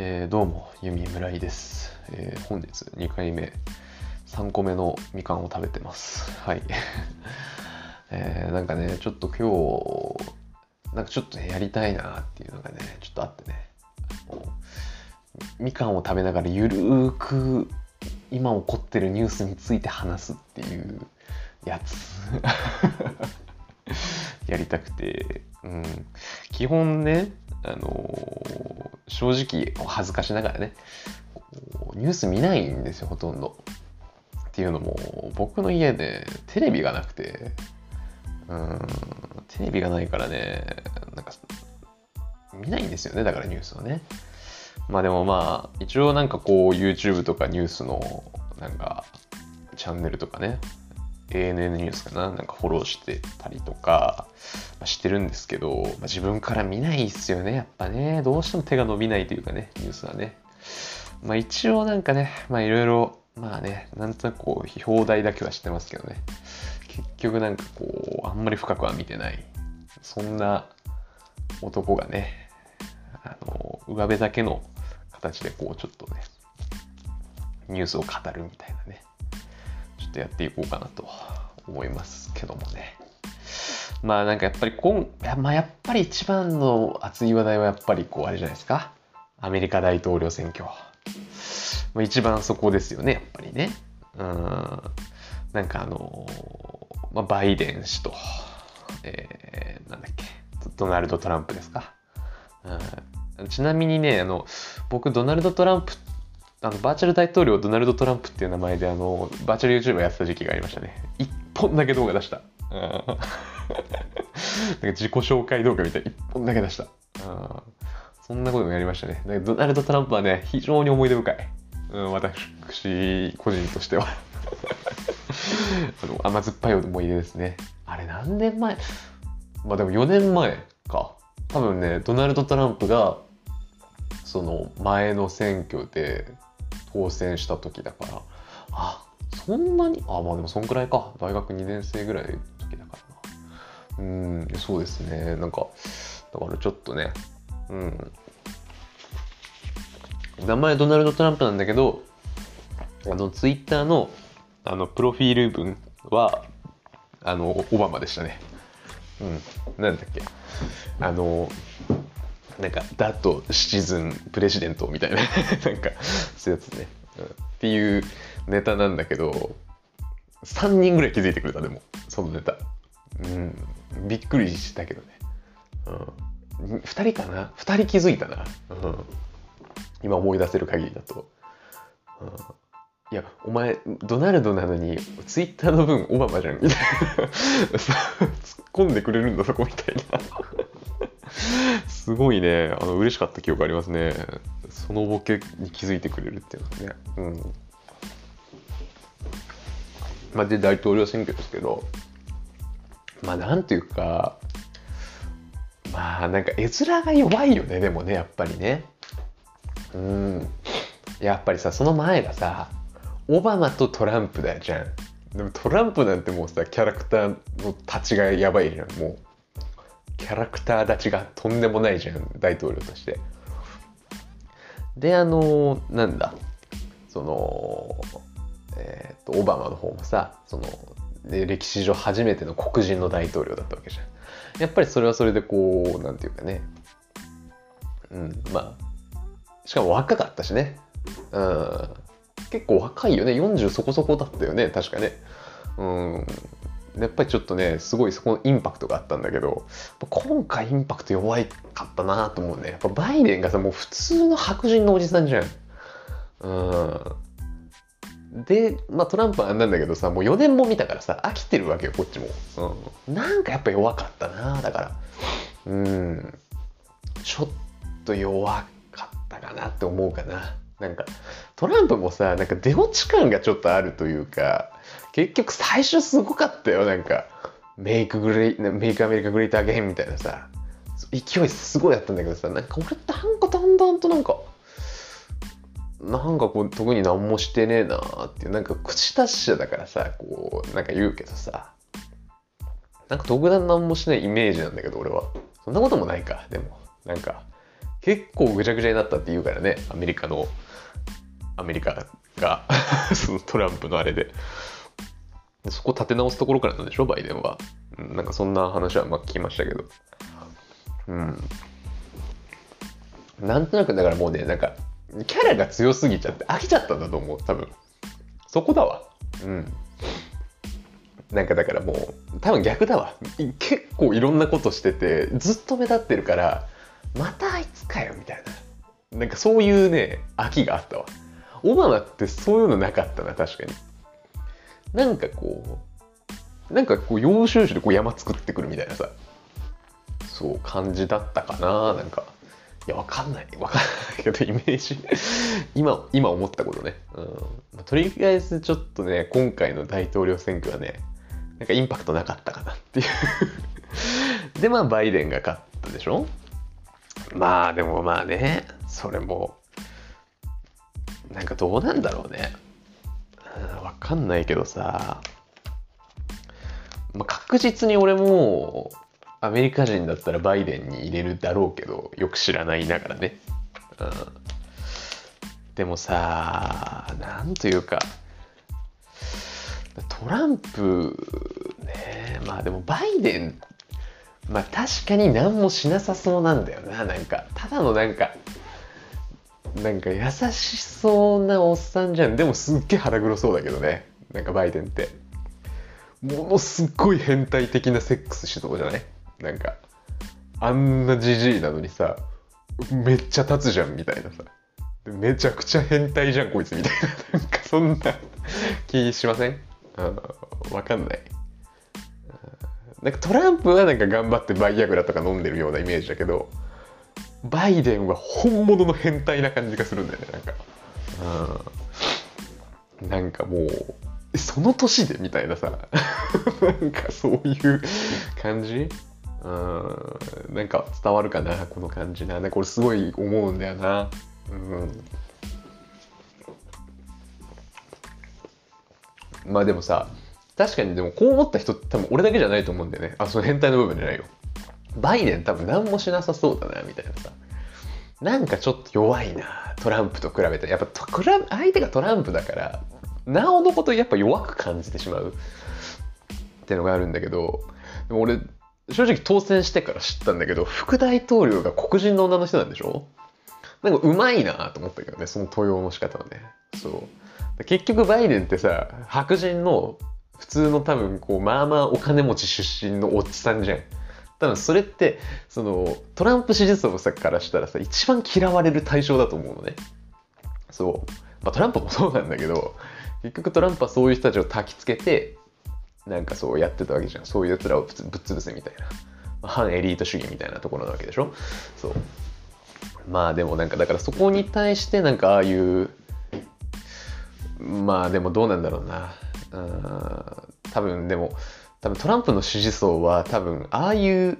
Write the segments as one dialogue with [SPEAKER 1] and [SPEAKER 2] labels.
[SPEAKER 1] えーどうも、ユミ村井です、えー本日2回目、3個目のみかんを食べてます。はい。えーなんかね、ちょっと今日、なんかちょっとね、やりたいなっていうのがね、ちょっとあってね、みかんを食べながらゆるーく今起こってるニュースについて話すっていうやつ。やりたくて、うん、基本ね、あの正直恥ずかしながらねニュース見ないんですよほとんど。っていうのも僕の家でテレビがなくてうんテレビがないからねなんか見ないんですよねだからニュースをね。まあでもまあ一応なんかこう YouTube とかニュースのなんかチャンネルとかね ANN ニュースかななんかフォローしてたりとか、まあしてるんですけど、まあ自分から見ないっすよねやっぱね。どうしても手が伸びないというかねニュースはね。まあ一応なんかねまあいろいろまあねなんとなくこう表題だけは知ってますけどね。結局なんかこうあんまり深くは見てない。そんな男がねあの上辺だけの形でこうちょっとねニュースを語るみたいなね。ちょっとやっていこうかなと思いますけどもね。まあなんかやっぱりこん、まあ、やっぱり一番の熱い話題はやっぱりこうあれじゃないですか。アメリカ大統領選挙。まあ、一番そこですよね、やっぱりね。うん。なんかあのまあ、バイデン氏と、えーなんだっけ、ドナルド・トランプですか。うん、ちなみにね、あの、僕、ドナルド・トランプあのバーチャル大統領ドナルド・トランプっていう名前であのバーチャル YouTuber やってた時期がありましたね。一本だけ動画出した。うん なんか自己紹介動画みたいな一本だけ出した。うんそんなこともやりましたね。ドナルド・トランプはね、非常に思い出深い。うん、私、個人としては。あの甘酸っぱい思い出ですね。あれ何年前？まあでも4年前か。多分ね、ドナルド・トランプがその前の選挙で当選した時だからあそんなに？あまあでもそんくらいか大学2年生ぐらいの時だからうんそうですね。なんかだからちょっとねうん。名前ドナルド・トランプなんだけどあのツイッターのあのプロフィール文はあのオバマでしたね。うん。なんだっけ。あのなんか、ダットシチズンプレジデントみたいな、なんか、そういうやつね、うん。っていうネタなんだけど、3人ぐらい気づいてくれた、でも、そのネタ。うん、びっくりしたけどね。うん、2人かな ?2 人気づいたな。うん、今思い出せる限りだと。うんいや、お前、ドナルドなのに、ツイッターの分、オバマじゃん、みたいな。突っ込んでくれるんだ、そこみたいな。すごいね、あの嬉しかった記憶ありますね。そのボケに気づいてくれるっていうのはね。うん。まあ、で、大統領選挙ですけど、まあ、なんていうか、まあ、なんか絵面が弱いよね、でもね、やっぱりね。うん。やっぱりさ、その前がさ、オバマとトランプだじゃん。でもトランプなんてもうさ、キャラクターの立ちがやばいじゃん、もう。キャラクター立ちがとんでもないじゃん大統領として。であのなんだそのえっ、とオバマの方もさそので歴史上初めての黒人の大統領だったわけじゃん。やっぱりそれはそれでこうなんていうかね。うんまあしかも若かったしね。うん。結構若いよね。40そこそこだったよね。確かね。うん。やっぱりちょっとねすごいそこのインパクトがあったんだけど今回インパクト弱いかったなと思うね。やっぱバイデンがさもう普通の白人のおじさんじゃん。うん。でまあトランプはあんなんだけどさもう4年も見たからさ飽きてるわけよこっちも、うん、なんかやっぱ弱かったなだから。うん。ちょっと弱かったかなって思うかな。なんかトランプもさなんか出落ち感がちょっとあるというか結局最初すごかったよなんか。メイクグレイメイクアメリカグレーターゲームみたいなさ。勢いすごいあったんだけどさなんか俺なんかだんだんとなんかなんかこう特に何もしてねえなーっていうなんか口達者だからさこうなんか言うけどさ。なんか特段何もしないイメージなんだけど俺は。そんなこともないかでも。なんか結構ぐちゃぐちゃになったって言うからねアメリカのアメリカが。そのトランプのあれで。そこ立て直すところからなんでしょバイデンは、うん、なんかそんな話はまあ聞きましたけど。うん。なんとなくだからもうねなんかキャラが強すぎちゃって飽きちゃったんだと思う多分。そこだわ。うん。なんかだからもう多分逆だわ。結構いろんなことしててずっと目立ってるからまたあいつかよみたいな。なんかそういうね飽きがあったわ。オバマってそういうのなかったな確かに。なんかこうなんかこう要所要所でこう山作ってくるみたいなさ。そう感じだったかななんか。いやわかんない。わかんないけどイメージ。今今思ったことね、うん、とりあえずちょっとね今回の大統領選挙はねなんかインパクトなかったかなっていう。でまあバイデンが勝ったでしょ？まあでもまあねそれもなんかどうなんだろうね。わかんないけどさ、まあ、確実に俺もアメリカ人だったらバイデンに入れるだろうけどよく知らないながらね、うん、でもさなんというかトランプねまあでもバイデンまあ確かに何もしなさそうなんだよななんか。ただのなんかなんか優しそうなおっさんじゃん。でもすっげえ腹黒そうだけどねなんかバイデンって。ものすっごい変態的なセックスしそうじゃない？なんかあんなじじいなのにさめっちゃ立つじゃんみたいなさ。めちゃくちゃ変態じゃんこいつみたいな。なんかそんな気しません？わかんない。なんかトランプはなんか頑張ってバイアグラとか飲んでるようなイメージだけどバイデンは本物の変態な感じがするんだよねなんか、うん、なんかもうその年で？みたいなさ。なんかそういう感じ？うん。なんか伝わるかなこの感じな。これすごい思うんだよな。うん。まあでもさ確かにでもこう思った人多分俺だけじゃないと思うんだよね。あその変態の部分じゃないよ。バイデン多分何もしなさそうだなみたいなさ。なんかちょっと弱いなトランプと比べて。やっぱトラ相手がトランプだからなおのことやっぱ弱く感じてしまうっていうのがあるんだけどでも俺正直当選してから知ったんだけど副大統領が黒人の女の人なんでしょ？なんかうまいなと思ったけどねその登用の仕方はね。そう。結局バイデンってさ白人の普通の多分こうまあまあお金持ち出身のおっさんじゃん。多分それってそのトランプ支持層からしたらさ一番嫌われる対象だと思うのね。そう、まあ、トランプもそうなんだけど結局トランプはそういう人たちを焚きつけてなんかそうやってたわけじゃん。そういうやつらをぶっ潰せみたいな、反エリート主義みたいなところなわけでしょ？そう。まあでもなんかだからそこに対してなんかああいうまあでもどうなんだろうな。うん多分でも多分トランプの支持層は多分ああいう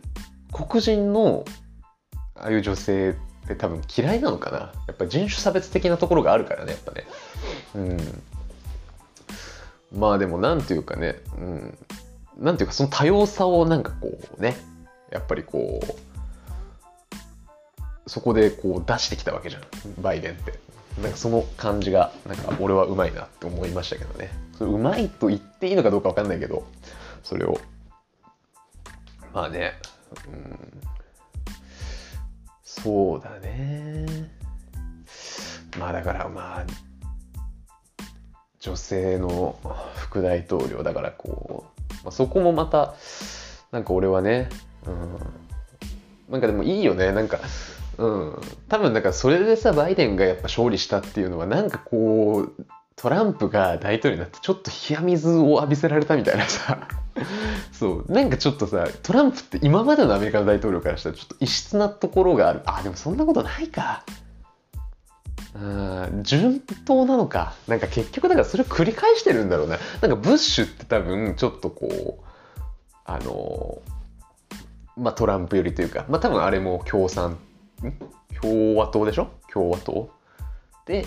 [SPEAKER 1] 黒人のああいう女性って多分嫌いなのかな。やっぱ人種差別的なところがあるからねやっぱね。うん。まあでもなんていうかねうん。なんていうかその多様さをなんかこうねやっぱりこうそこでこう出してきたわけじゃんバイデンって。なんかその感じがなんか俺はうまいなって思いましたけどね。うまいと言っていいのかどうか分かんないけどそれを。まあねうん。そうだね。まあだからまあ女性の副大統領だからこう、まあ、そこもまたなんか俺はね、うん、なんかでもいいよね。なんかうん、多分だからそれでさバイデンがやっぱ勝利したっていうのはなんかこうトランプが大統領になってちょっと冷や水を浴びせられたみたいなさ。そう。なんかちょっとさトランプって今までのアメリカの大統領からしたらちょっと異質なところがある。あでもそんなことないか。うん順当なのか。なんか結局だからそれを繰り返してるんだろうななんかブッシュって多分ちょっとこうあのまあトランプ寄りというか。まあ多分あれも共産共和党でしょ？共和党。で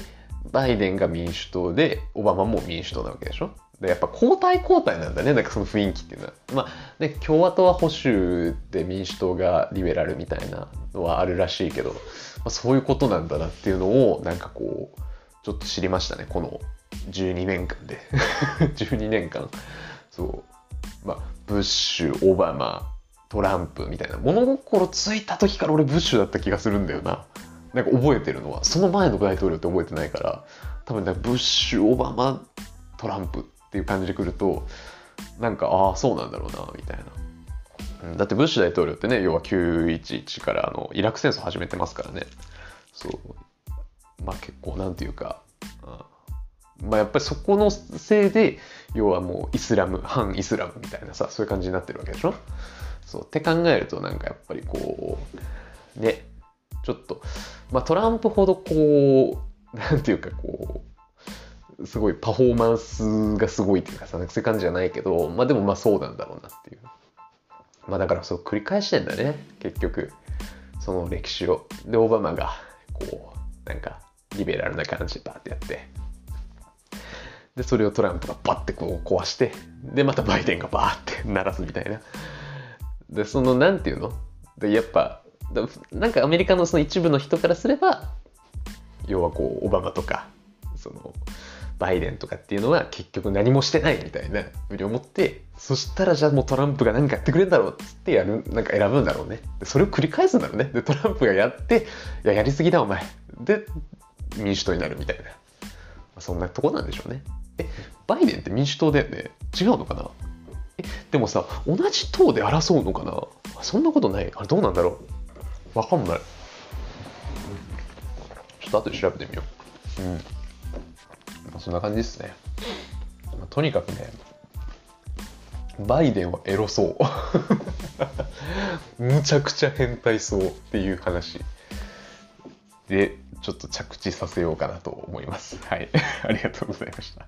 [SPEAKER 1] バイデンが民主党でオバマも民主党なわけでしょ？でやっぱ交代交代なんだね。なんかその雰囲気っていうのは。まあね共和党は保守で民主党がリベラルみたいなのはあるらしいけど、まあ、そういうことなんだなっていうのをなんかこうちょっと知りましたね。この12年間で。12年間。そう。まあブッシュオバマトランプみたいな。物心ついた時から俺ブッシュだった気がするんだよな。なんか覚えてるのは。その前の大統領って覚えてないから多分ねブッシュオバマトランプっていう感じでくるとなんかああそうなんだろうなみたいな。うんだってブッシュ大統領ってね要は911からあのイラク戦争始めてますからね。そう。まあ結構なんていうか、うんまあやっぱりそこのせいで要はもうイスラム反イスラムみたいなさそういう感じになってるわけでしょ？そう。って考えるとなんかやっぱりこうねちょっとまあトランプほどこうなんていうかこうすごいパフォーマンスがすごいっていうかさそういう感じじゃないけどまあでもまあそうなんだろうなっていう。まあだからそう繰り返してんだね結局。その歴史を。でオバマがこうなんかリベラルな感じでバーってやって。でそれをトランプがバッてこう壊してでまたバイデンがバーって鳴らすみたいな。でそのなんていうの？でやっぱなんかアメリカのその一部の人からすれば要はこうオバマとかそのバイデンとかっていうのは結局何もしてないみたいなふうに思ってそしたらじゃあもうトランプが何かやってくれるんだろうっつってやるなんか選ぶんだろうね。それを繰り返すんだろうね。でトランプがやっていややりすぎだお前。で民主党になるみたいな、まあ、そんなとこなんでしょうね。えバイデンって民主党だよね？違うのかな？えでもさ同じ党で争うのかな？そんなことない。あれどうなんだろう？わかんない。ちょっと後で調べてみよう。うん、そんな感じですね、まあ、とにかくねバイデンはエロそう むちゃくちゃ変態そうっていう話でちょっと着地させようかなと思います。はい。ありがとうございました。